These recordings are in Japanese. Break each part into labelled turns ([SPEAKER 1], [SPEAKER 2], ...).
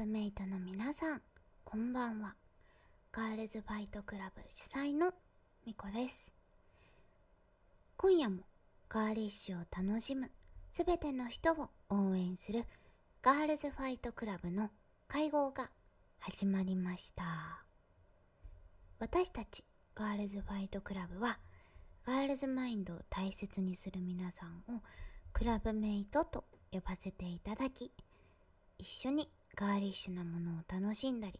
[SPEAKER 1] ブメイトの皆さん、こんばんは。ガールズファイトクラブ主催のみこです。今夜もガーリッシュを楽しむすべての人を応援するガールズファイトクラブの会合が始まりました。私たちガールズファイトクラブはガールズマインドを大切にする皆さんをクラブメイトと呼ばせていただき一緒にガーリッシュなものを楽しんだり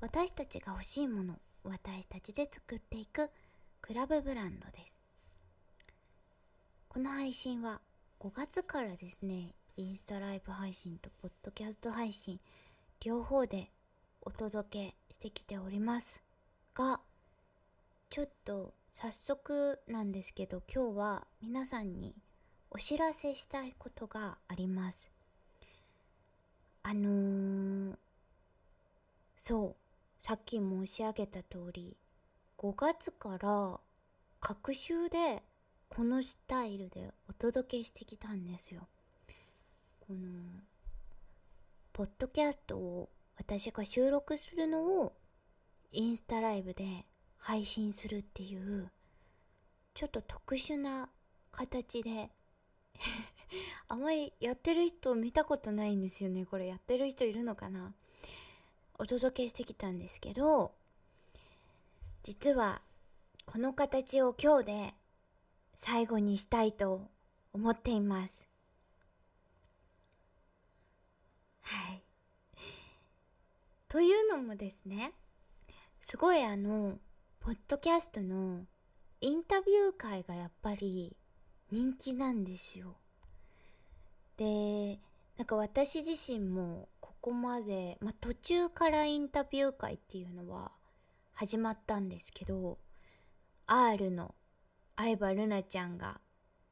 [SPEAKER 1] 私たちが欲しいものを私たちで作っていくクラブブランドです。この配信は5月からですねインスタライブ配信とポッドキャスト配信両方でお届けしてきておりますがちょっと早速なんですけど今日は皆さんにお知らせしたいことがあります。あのー、そうさっき申し上げた通り5月から各週でこのスタイルでお届けしてきたんですよ。このポッドキャストを私が収録するのをインスタライブで配信するっていうちょっと特殊な形であまりやってる人見たことないんですよね。これやってる人いるのかな？お届けしてきたんですけど実はこの形を今日で最後にしたいと思っています。はい。というのもですねすごいあのポッドキャストのインタビュー会がやっぱり人気なんですよ。でなんか私自身もここまで、まあ、途中からインタビュー会っていうのは始まったんですけど R の相葉ルナちゃんが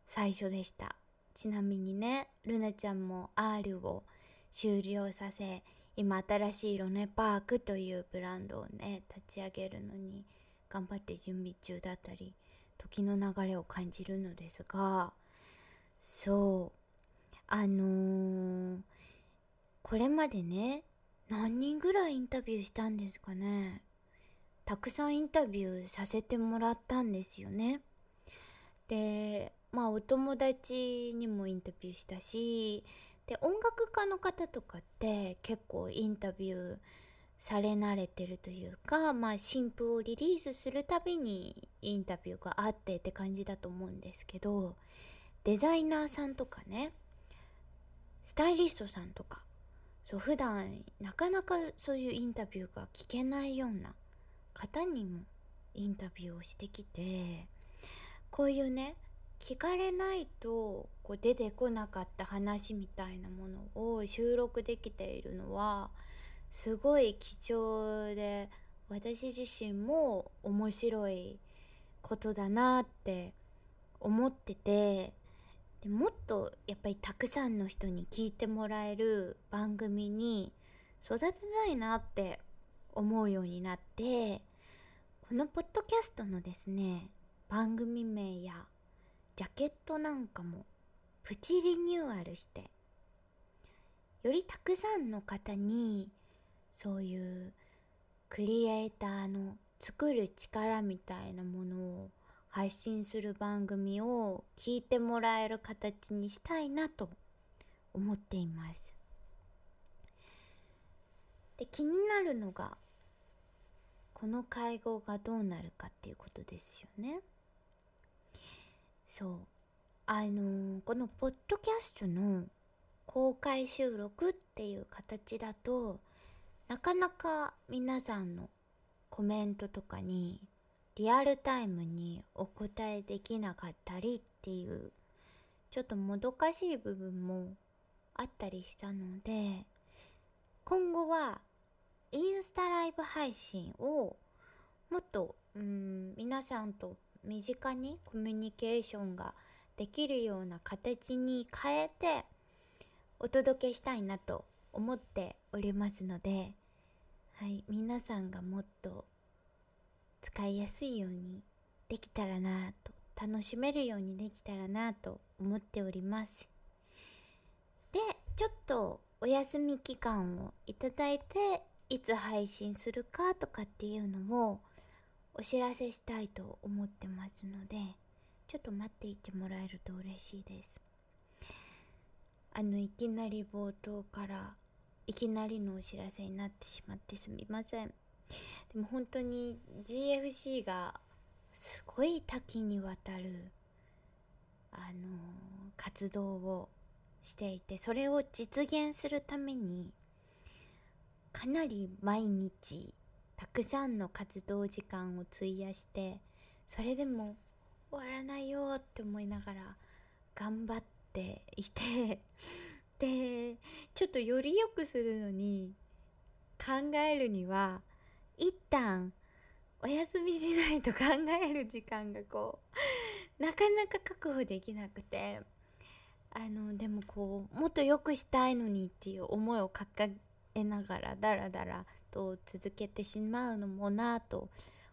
[SPEAKER 1] 最初でした。ちなみにねルナちゃんも R を終了させ今新しいロネパークというブランドをね立ち上げるのに頑張って準備中だったり時の流れを感じるのですがそう。あのー、これまでね何人ぐらいインタビューしたんですかね。たくさんインタビューさせてもらったんですよね。でまあお友達にもインタビューしたしで音楽家の方とかって結構インタビューされ慣れてるというか、まあ、新譜をリリースするたびにインタビューがあってって感じだと思うんですけどデザイナーさんとかねスタイリストさんとか。そう普段なかなかそういうインタビューが聞けないような方にもインタビューをしてきてこういうね聞かれないとこう出てこなかった話みたいなものを収録できているのはすごい貴重で私自身も面白いことだなって思っててでもっとやっぱりたくさんの人に聞いてもらえる番組に育てたいなって思うようになってこのポッドキャストのですね番組名やジャケットなんかもプチリニューアルしてよりたくさんの方にそういうクリエイターの作る力みたいなものを配信する番組を聞いてもらえる形にしたいなと思っています。で気になるのがこの会合がどうなるかっていうことですよね。そう。あのー、このポッドキャストの公開収録っていう形だとなかなか皆さんのコメントとかにリアルタイムにお答えできなかったりっていうちょっともどかしい部分もあったりしたので今後はインスタライブ配信をもっとうん皆さんと身近にコミュニケーションができるような形に変えてお届けしたいなと思っておりますのではい皆さんがもっと使いやすいようにできたらなと楽しめるようにできたらなと思っております。でちょっとお休み期間をいただいていつ配信するかとかっていうのをお知らせしたいと思ってますのでちょっと待っていてもらえると嬉しいです。あのいきなり冒頭からいきなりのお知らせになってしまってすみません。でも本当に GFC がすごい多岐にわたるあの活動をしていてそれを実現するためにかなり毎日たくさんの活動時間を費やしてそれでも終わらないよって思いながら頑張っていてでちょっとより良くするのに考えるには一旦お休みしないと考える時間がこうなかなか確保できなくてあのでもこうもっと良くしたいのにっていう思いを掲げながらダラダラと続けてしまうのもなぁと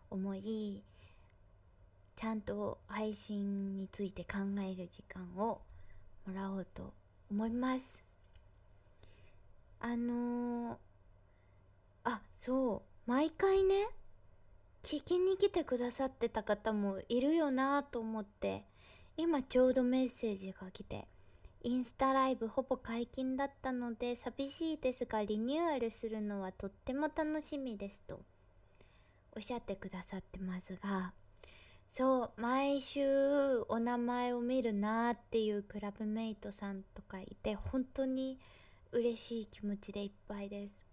[SPEAKER 1] 思いちゃんと配信について考える時間をもらおうと思います。あのー、あそう。毎回ね聞きに来てくださってた方もいるよなと思って今ちょうどメッセージが来てインスタライブほぼ解禁だったので寂しいですがリニューアルするのはとっても楽しみですとおっしゃってくださってますがそう毎週お名前を見るなっていうクラブメイトさんとかいて本当に嬉しい気持ちでいっぱいです。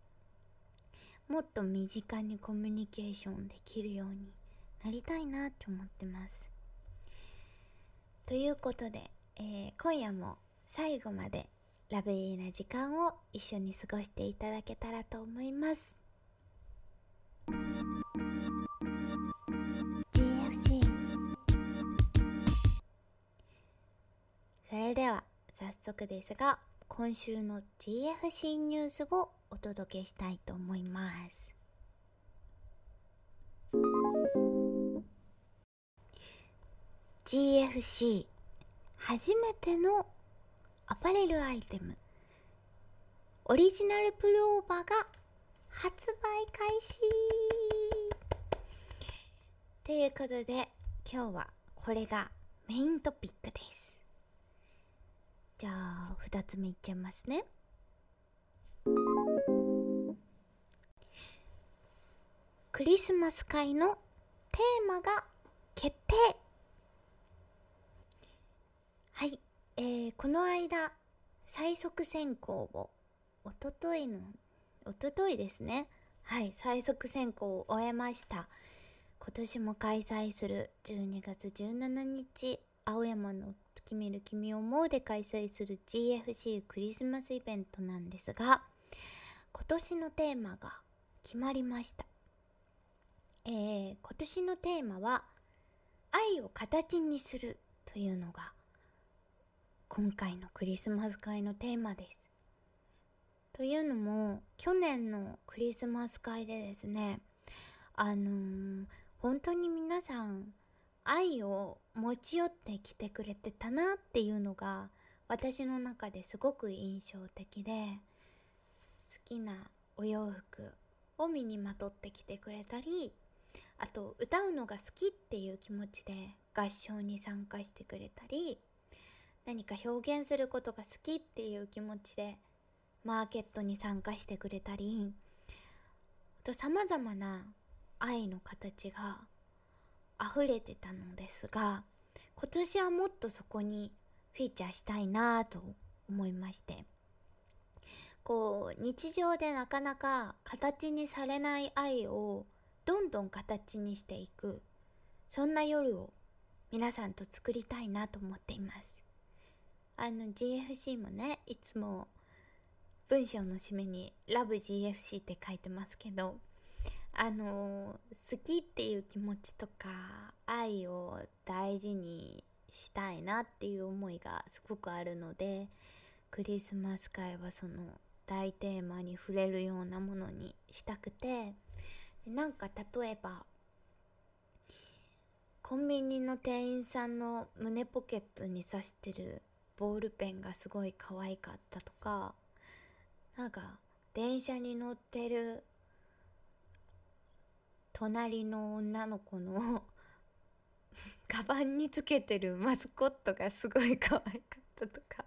[SPEAKER 1] もっと身近にコミュニケーションできるようになりたいなと思ってます。ということで、えー、今夜も最後までラブリーな時間を一緒に過ごしていただけたらと思います。GFC それでは早速ですが今週の GFC ニュースをお届けしたいと思います「GFC 初めてのアパレルアイテム。オリジナルプルオーバーが発売開始。ということで今日はこれがメイントピックです。じゃあ2つ目いっちゃいますね。クリスマス会のテーマが決定。はい。えー、この間最速選考をおとといのおとといですね。はい。最速選考を終えました。今年も開催する12月17日青山の月見る君を思うで開催する GFC クリスマスイベントなんですが今年のテーマが決まりましたえー、今年のテーマは愛を形にするというのが今回のクリスマス会のテーマです。というのも去年のクリスマス会でですねあのー、本当に皆さん愛を持ち寄ってきてくれてたなっていうのが私の中ですごく印象的で好きなお洋服を身にまとってきてくれたりあと歌うのが好きっていう気持ちで合唱に参加してくれたり何か表現することが好きっていう気持ちでマーケットに参加してくれたりあと様々な愛の形が溢れてたのですが今年はもっとそこにフィーチャーしたいなと思いましてこう日常でなかなか形にされない愛をどんどん形にしていくそんな夜を皆さんと作りたいなと思っています。あの GFC もねいつも文章の締めに「LoveGFC」って書いてますけどあの好きっていう気持ちとか愛を大事にしたいなっていう思いがすごくあるのでクリスマス会はその大テーマに触れるようなものにしたくてなんか例えばコンビニの店員さんの胸ポケットに刺してるボールペンがすごい可愛かったとかなんか電車に乗ってる隣の女の子の カバンにつけてるマスコットがすごい可愛かったとか。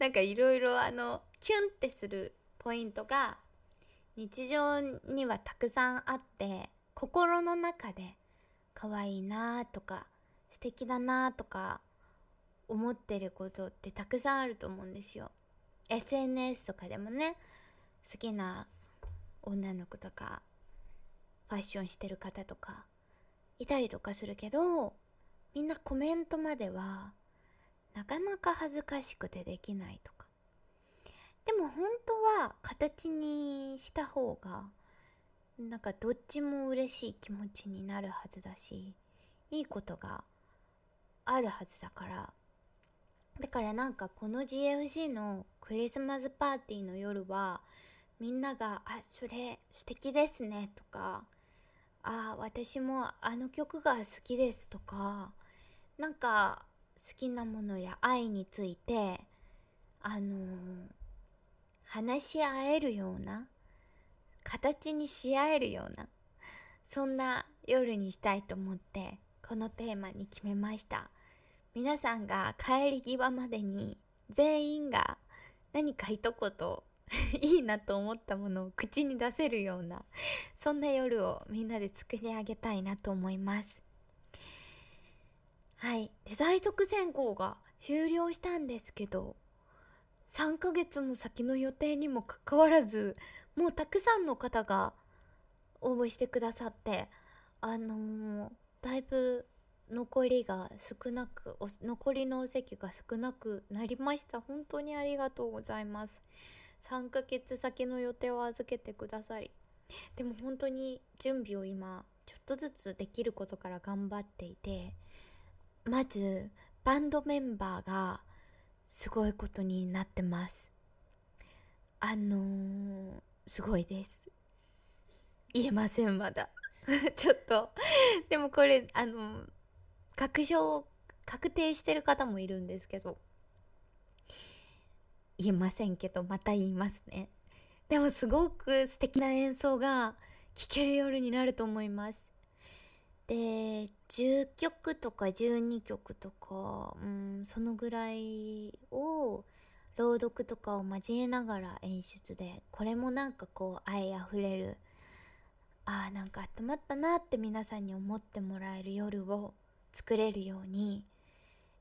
[SPEAKER 1] なんかいろいろあのキュンってするポイントが日常にはたくさんあって心の中で可愛いなとか素敵だなとか思ってることってたくさんあると思うんですよ。SNS とかでもね好きな女の子とかファッションしてる方とかいたりとかするけどみんなコメントまではなかなか恥ずかしくてできないとか。でも本当は形にした方がなんかどっちも嬉しい気持ちになるはずだしいいことがあるはずだから。だからなんかこの GFC のクリスマスパーティーの夜はみんなが「あそれ素敵ですね」とか「あ私もあの曲が好きです」とかなんか好きなものや愛についてあのー、話し合えるような形にし合えるようなそんな夜にしたいと思ってこのテーマに決めました。皆さんが帰り際までに全員が何か一言 いいなと思ったものを口に出せるようなそんな夜をみんなで作り上げたいなと思います。はい。で在職選考が終了したんですけど3ヶ月も先の予定にもかかわらずもうたくさんの方が応募してくださってあのー、だいぶ残りが少なく残りのお席が少なくなりました。本当にありがとうございます。3ヶ月先の予定を預けてくださりでも本当に準備を今ちょっとずつできることから頑張っていてまずバンドメンバーがすごいことになってます。あのー、すごいです。言えませんまだ。ちょっと。でもこれあの確証確定してる方もいるんですけど言えませんけどまた言いますね。でもすごく素敵な演奏が聴ける夜になると思います。で10曲とか12曲とか、うん、そのぐらいを朗読とかを交えながら演出でこれもなんかこう愛あふれるあーなんか温まったなって皆さんに思ってもらえる夜を作れるように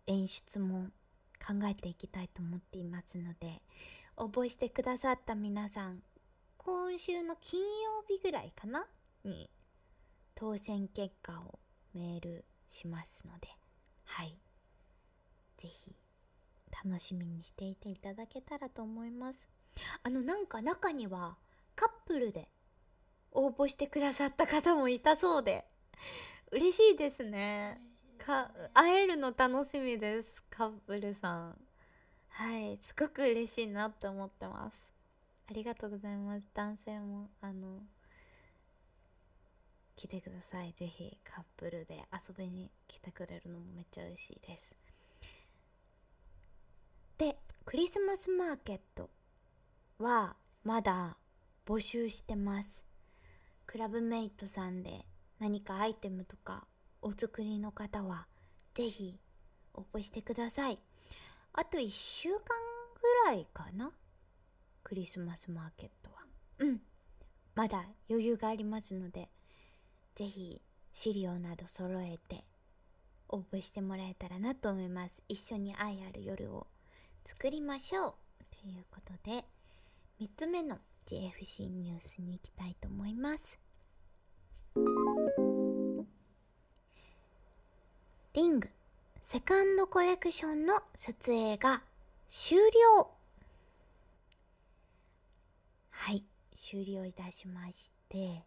[SPEAKER 1] 演出も考えていきたいと思っていますので応募してくださった皆さん今週の金曜日ぐらいかな？に当選結果をメールしますのではい。是非楽しみにしていていただけたらと思います。あのなんか中にはカップルで応募してくださった方もいたそうで嬉しいですね。か会えるの楽しみです。カップルさん。はいすごく嬉しいなって思ってます。ありがとうございます。男性もあの来てください。ぜひカップルで遊びに来てくれるのもめっちゃ嬉しいです。でクリスマスマーケットはまだ募集してます。クラブメイトさんで何かアイテムとかお作りの方は是非応募してください。あと1週間ぐらいかな？クリスマスマーケットは。うん。まだ余裕がありますので是非資料など揃えて応募してもらえたらなと思います。一緒に愛ある夜を作りましょう。ということで3つ目の JFC ニュースに行きたいと思います。リング。セカンドコレクションの撮影が終了。はい終了いたしまして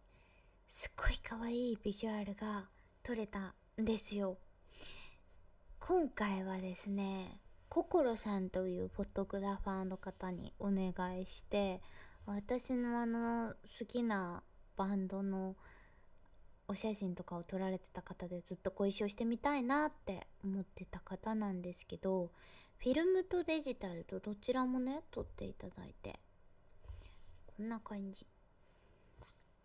[SPEAKER 1] すっごい可愛いビジュアルが撮れたんですよ。今回はですね心さんというフォトグラファーの方にお願いして私のあの好きなバンドのお写真とかを撮られてた方でずっとご一緒してみたいなって思ってた方なんですけどフィルムとデジタルとどちらもね撮っていただいてこんな感じ。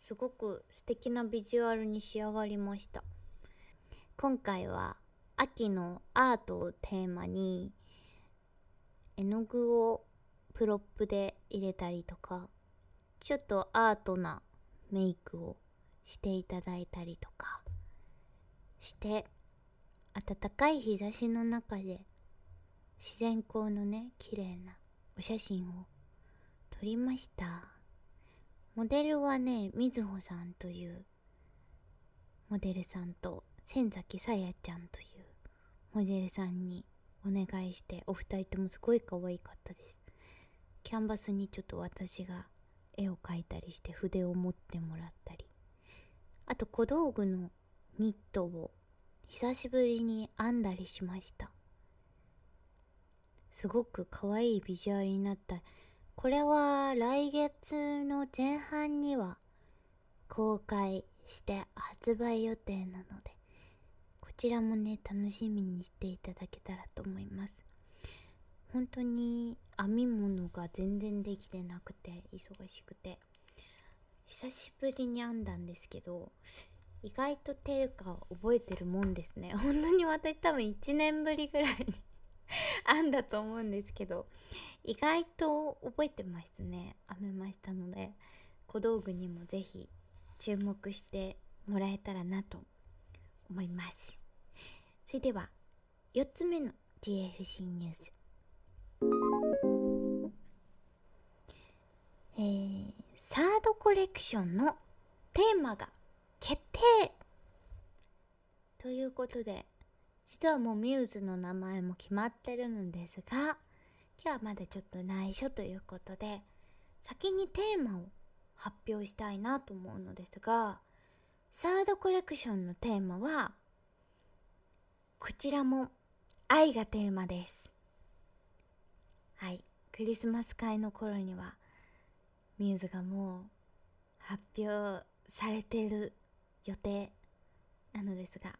[SPEAKER 1] すごく素敵なビジュアルに仕上がりました。今回は秋のアートをテーマに絵の具をプロップで入れたりとかちょっとアートなメイクをしていただいたりとかして暖かい日差しの中で自然光のね綺麗なお写真を撮りました。モデルはねみずほさんというモデルさんと千崎さやちゃんというモデルさんにお願いしてお二人ともすごい可愛かったです。キャンバスにちょっと私が絵を描いたりして筆を持ってもらったりあと小道具のニットを久しぶりに編んだりしました。すごく可愛いビジュアルになった。これは来月の前半には公開して発売予定なのでこちらもね楽しみにしていただけたらと思います。本当に編み物が全然できてなくて忙しくて。久しぶりに編んだんですけど意外と手が覚えてるもんですね。本当に私多分1年ぶりぐらいに 編んだと思うんですけど意外と覚えてますね。編めましたので小道具にも是非注目してもらえたらなと思います。それでは4つ目の TFC ニュース。えー、サードコレクションのテーマが決定。ということで実はもうミューズの名前も決まってるのですが今日はまだちょっと内緒ということで先にテーマを発表したいなと思うのですがサードコレクションのテーマはこちらも愛がテーマです。はいクリスマス会の頃にはミューズがもう発表されてる予定なのですが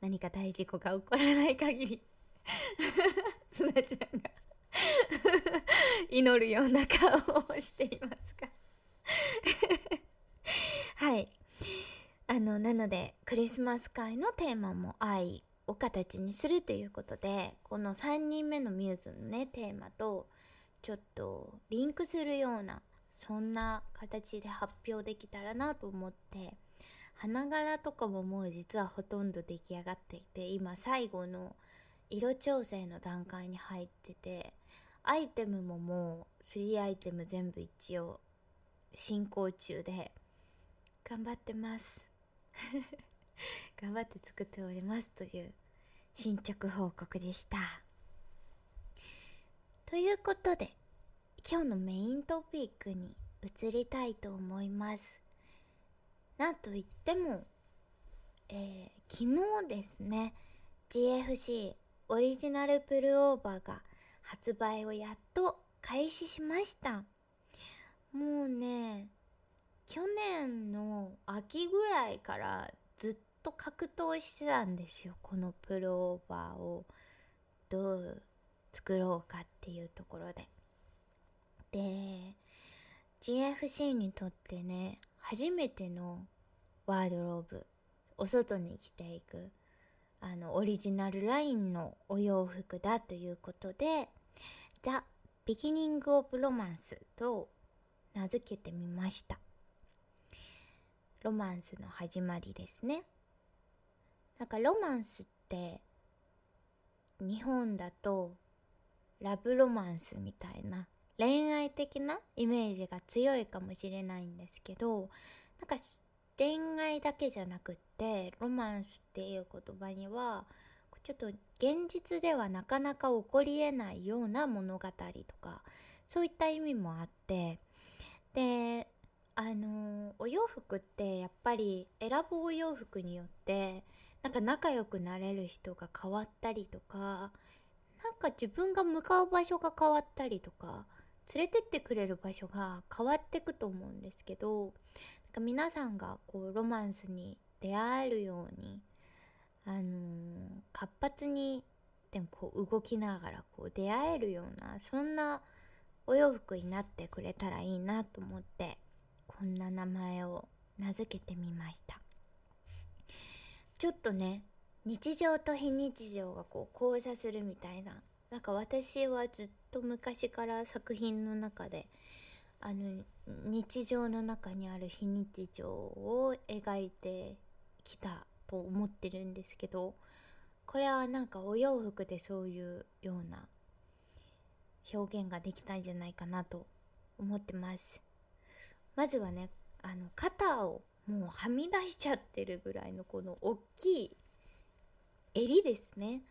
[SPEAKER 1] 何か大事故が起こらない限り すなちゃんが祈るような顔をしていますが はい。あのなのでクリスマス会のテーマも愛を形にするということでこの3人目のミューズのねテーマとちょっとリンクするようなそんな形で発表できたらなと思って花柄とかももう実はほとんど出来上がっていて今最後の色調整の段階に入っててアイテムももう3アイテム全部一応進行中で頑張ってます。頑張って作っておりますという進捗報告でした。ということで今日のメイントピックに移りたいと思います。なんといっても、えー、昨日ですね GFC オリジナルプルオーバーが発売をやっと開始しました。もうね去年の秋ぐらいからずっと格闘してたんですよこのプルオーバーを。どう作ろうかっていうところで。で GFC にとってね初めてのワードローブお外に着ていくあのオリジナルラインのお洋服だということで「ザ・ビギニング・オブ・ロマンス」と名付けてみました。ロマンスの始まりですね。なんかロマンスって日本だとラブロマンスみたいな恋愛的なイメージが強いかもしれないんですけどなんか恋愛だけじゃなくってロマンスっていう言葉にはちょっと現実ではなかなか起こりえないような物語とかそういった意味もあってであのお洋服ってやっぱり選ぶお洋服によってなんか仲良くなれる人が変わったりとかなんか自分が向かう場所が変わったりとか連れてってくれる場所が変わってくと思うんですけど皆さんがこうロマンスに出会えるように、あのー、活発にでもこう動きながらこう出会えるようなそんなお洋服になってくれたらいいなと思ってこんな名前を名付けてみました。ちょっとね日常と非日常がこう交差するみたいななんか私はずっと昔から作品の中であの日常の中にある非日常を描いてきたと思ってるんですけどこれはなんかお洋服でそういうような表現ができたんじゃないかなと思ってます。まずはねあの肩をもうはみ出しちゃってるぐらいのこの大きい襟ですね。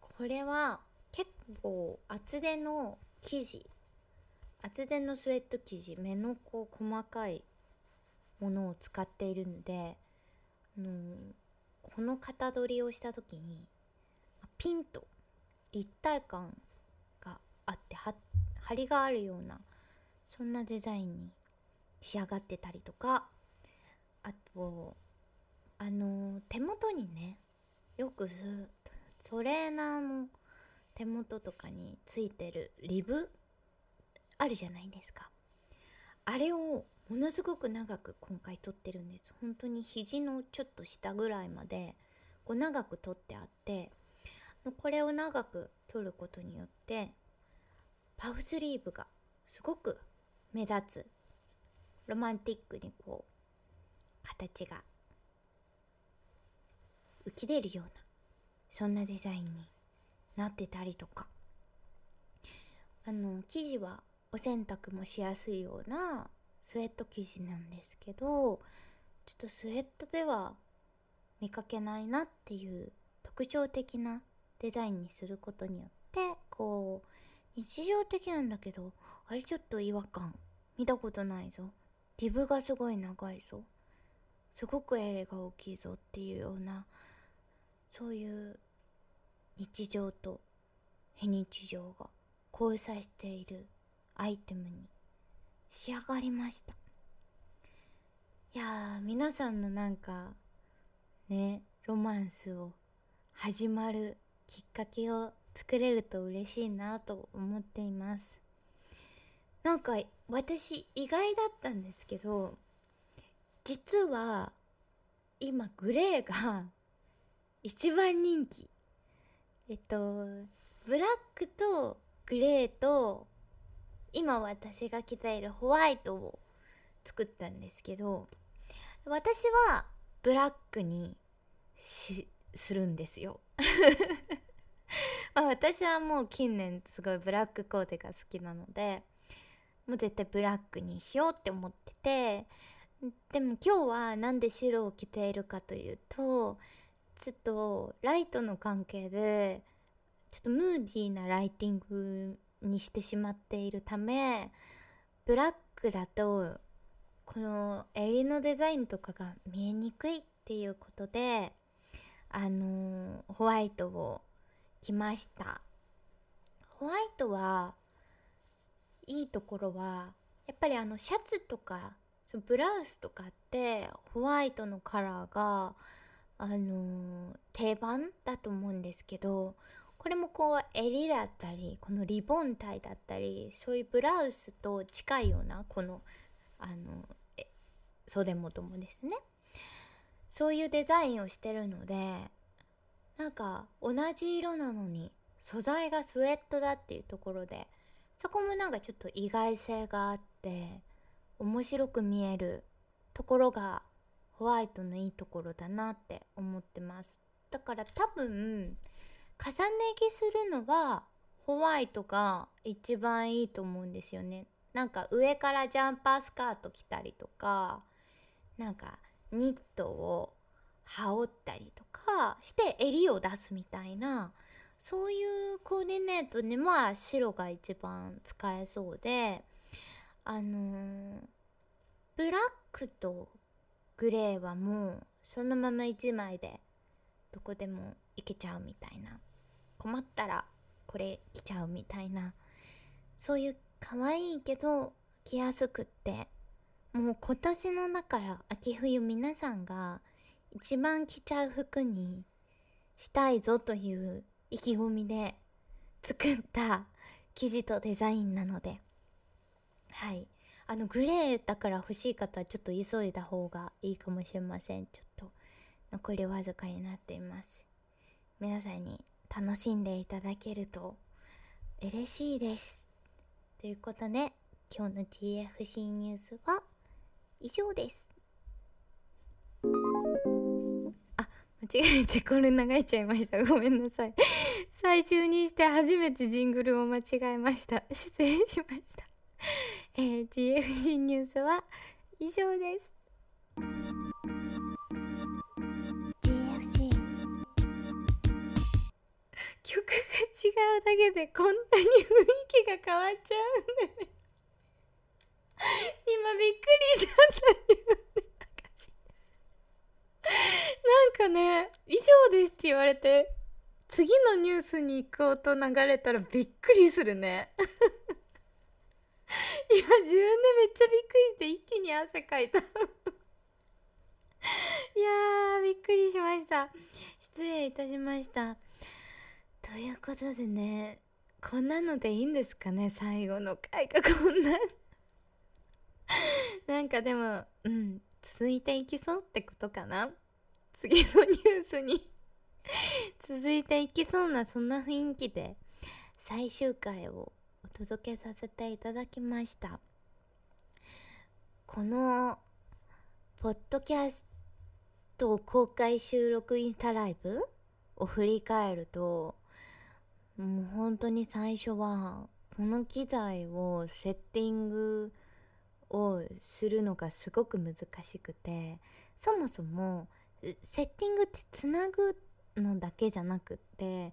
[SPEAKER 1] これは結構厚手の生地厚手のスウェット生地目のこう細かいものを使っているので、あのこの型取りをした時にピンと立体感があって張りがあるようなそんなデザインに仕上がってたりとかあとあの手元にねよくトレーナーの手元とかについてるリブ？あるじゃないですか。あれをものすごく長く今回撮ってるんです。本当に肘のちょっと下ぐらいまでこう長く撮ってあってこれを長く撮ることによってパフスリーブがすごく目立つ。ロマンティックにこう形が浮き出るようなそんなデザインになってたりとか。あの生地はお洗濯もしやすいようなスウェット生地なんですけどちょっとスウェットでは見かけないなっていう特徴的なデザインにすることによってこう日常的なんだけどあれちょっと違和感見たことないぞ。リブがすごい長いぞ。すごくエレが大きいぞっていうようなそういう日常と非日常が交差しているアイテムに仕上がりました。いや皆さんのなんかねロマンスを始まるきっかけを作れると嬉しいなと思っています。なんか私意外だったんですけど実は今グレーが一番人気。えっとブラックとグレーと今私が着ているホワイトを作ったんですけど私はブラックにしするんですよ。まあ私はもう近年すごいブラックコーデが好きなのでもう絶対ブラックにしようって思っててでも今日は何で白を着ているかというとちょっとライトの関係でちょっとムーディーなライティングにしてしまっているためブラックだとこの襟のデザインとかが見えにくいっていうことであのホワイトを着ました。ホワイトはいいところはやっぱりあのシャツとかブラウスとかってホワイトのカラーがあの定番だと思うんですけどこれもこう襟だったりこのリボンタイだったりそういうブラウスと近いようなこのあの袖元もですね。そういうデザインをしてるのでなんか同じ色なのに素材がスウェットだっていうところでそこもなんかちょっと意外性があって面白く見えるところがホワイトのいいところだなって思ってます。だから多分重ね着するのはホワイトが一番いいと思うんですよね。なんか上からジャンパースカート着たりとかなんかニットを羽織ったりとかして襟を出すみたいなそういうコーディネートには白が一番使えそうであのー、ブラックとグレーはもうそのまま1枚でどこでもいけちゃうみたいな。困ったらこれ着ちゃうみたいな。そういう可愛いけど着やすくって。もう今年のだから秋冬皆さんが一番着ちゃう服にしたいぞという意気込みで作った生地とデザインなので。はい。あのグレーだから欲しい方はちょっと急いだ方がいいかもしれません。ちょっと残りわずかになっています。皆さんに楽しんでいただけると嬉しいです。ということで今日の TFC ニュースは以上です。あ間違えてこれ流しちゃいました。ごめんなさい。最中にして初めてジングルを間違えました。失礼しました。えー、GFC ニュースは以上です。GFC 曲が違うだけでこんなに雰囲気が変わっちゃうんでね。今びっくりしちゃったなんかね以上ですって言われて次のニュースに行く音流れたらびっくりするね。今自分でめっちゃびっくりして一気に汗かいた。いやーびっくりしました。失礼いたしました。ということでねこんなのでいいんですかね最後の回がこんな。なんかでもうん続いていきそうってことかな。次のニュースに。続いていきそうなそんな雰囲気で最終回を届けさせていただきました。このポッドキャスト公開収録インスタライブを振り返るともう本当に最初はこの機材をセッティングをするのがすごく難しくてそもそもセッティングってつなぐのだけじゃなくって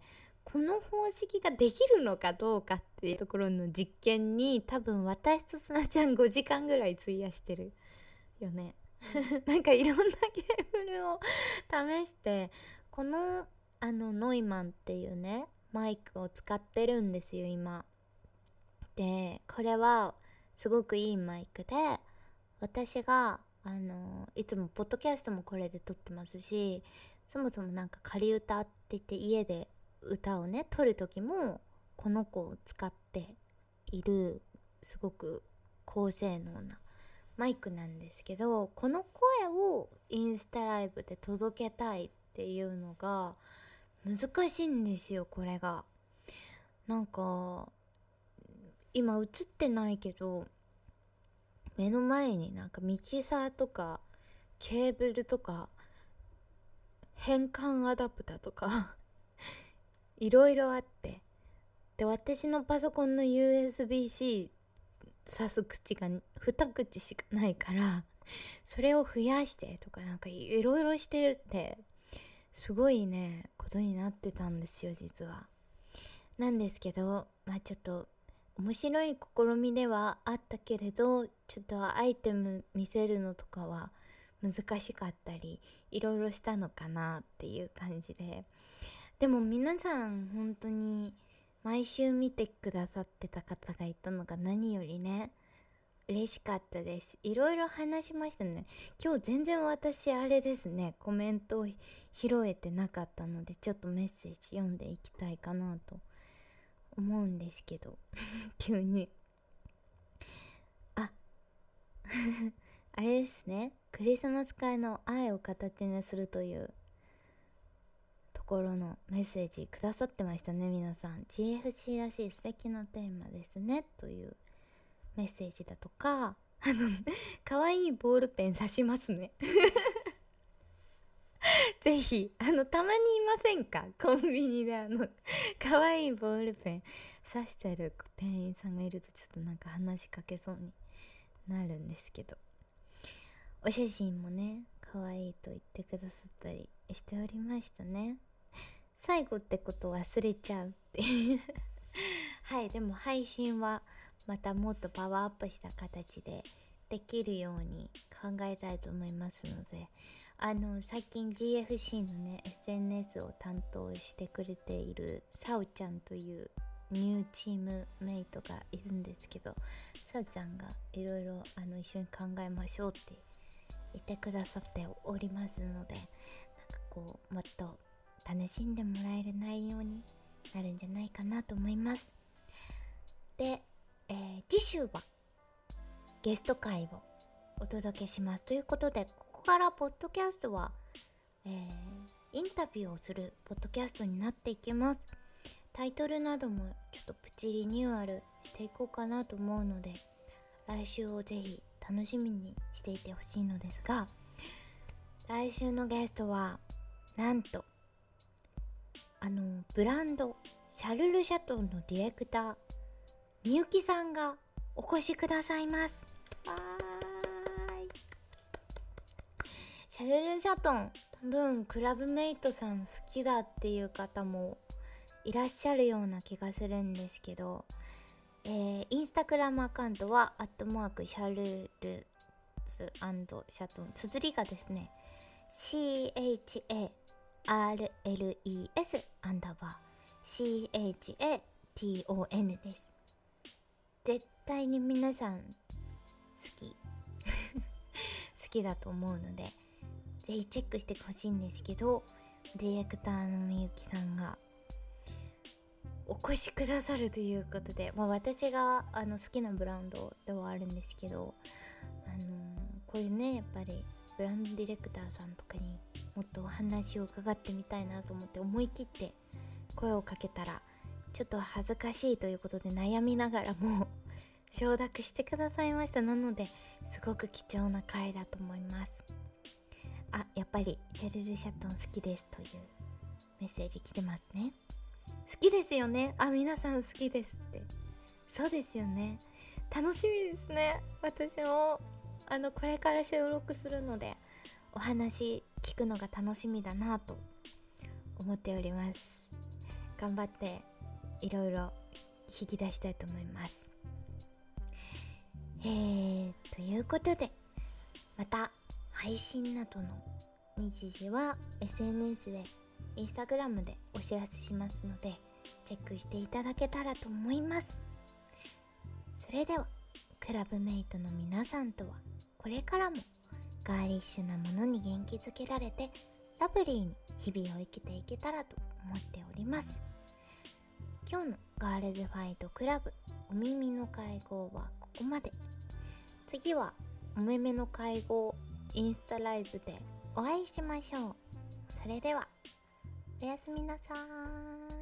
[SPEAKER 1] この方式ができるのかどうかっていうところの実験に多分私とすなちゃん5時間ぐらい費やしてるよね。なんかいろんなケーブルを試してこのあのノイマンっていうねマイクを使ってるんですよ今。でこれはすごくいいマイクで私があのいつもポッドキャストもこれで撮ってますしそもそもなんか仮歌って言って家で歌をね撮る時もこの子を使っているすごく高性能なマイクなんですけどこの声をインスタライブで届けたいっていうのが難しいんですよこれが。なんか今映ってないけど目の前になんかミキサーとかケーブルとか変換アダプターとかいろいろあってで私のパソコンの USB-C 刺す口が2口しかないからそれを増やしてとかなんかいろいろしてるってすごいねことになってたんですよ実は。なんですけどまあちょっと面白い試みではあったけれどちょっとアイテム見せるのとかは難しかったりいろいろしたのかなっていう感じででも皆さん本当に毎週見てくださってた方がいたのが何よりね嬉しかったです。いろいろ話しましたね今日全然私あれですねコメントを拾えてなかったのでちょっとメッセージ読んでいきたいかなと思うんですけど 急に。あ あれですね。クリスマス会の愛を形にするという心のメッセージくださってましたね。皆さん GFC らしい素敵なテーマですね。というメッセージだとかあの可愛いボールペン刺しますね。ぜひあのたまにいませんか？コンビニであの可愛いボールペン刺してる店員さんがいるとちょっとなんか話しかけそうになるんですけど。お写真もね可愛いと言ってくださったりしておりましたね。最後ってこと忘れちゃうっていう。はいでも配信はまたもっとパワーアップした形でできるように考えたいと思いますのであの最近 GFC のね SNS を担当してくれているさおちゃんというニューチームメイトがいるんですけどさおちゃんがいろいろ一緒に考えましょうって言ってくださっておりますのでなんかこうもっと楽しんでもらえる内容になるんじゃないかなと思います。で、えー、次週はゲスト会をお届けしますということでここからポッドキャストは、えー、インタビューをするポッドキャストになっていきます。タイトルなどもちょっとプチリニューアルしていこうかなと思うので来週をぜひ楽しみにしていてほしいのですが来週のゲストはなんとあのブランドシャルル・シャトンのディレクターみゆきさんがお越しくださいます。わーい。シャルル・シャトン多分クラブメイトさん好きだっていう方もいらっしゃるような気がするんですけど、えー、インスタグラムアカウントはアットマークシャルルズシャトン綴りがですね CHA RLES アンダーバー CHATON です。絶対に皆さん好き。好きだと思うのでぜひチェックしてほしいんですけどディレクターのみゆきさんがお越しくださるということで、まあ、私があの好きなブランドではあるんですけど、あのー、こういうねやっぱりブランドディレクターさんとかにもっとお話を伺ってみたいなと思って思い切って声をかけたらちょっと恥ずかしいということで悩みながらも承諾してくださいました。なのですごく貴重な回だと思います。あやっぱりシェルル・シャトン好きですというメッセージ来てますね。好きですよね。あ皆さん好きですって。そうですよね。楽しみですね。私も。あのこれから収録するのでお話聞くのが楽しみだなと思っております。頑張っていろいろ引き出したいと思います。えー、ということでまた配信などの日時は SNS でインスタグラムでお知らせしますのでチェックしていただけたらと思います。それではクラブメイトの皆さんとはこれからもガーリッシュなものに元気づけられてラブリーに日々を生きていけたらと思っております。今日のガールズファイトクラブお耳の会合はここまで。次はお目目の会合インスタライブでお会いしましょう。それではおやすみなさーい。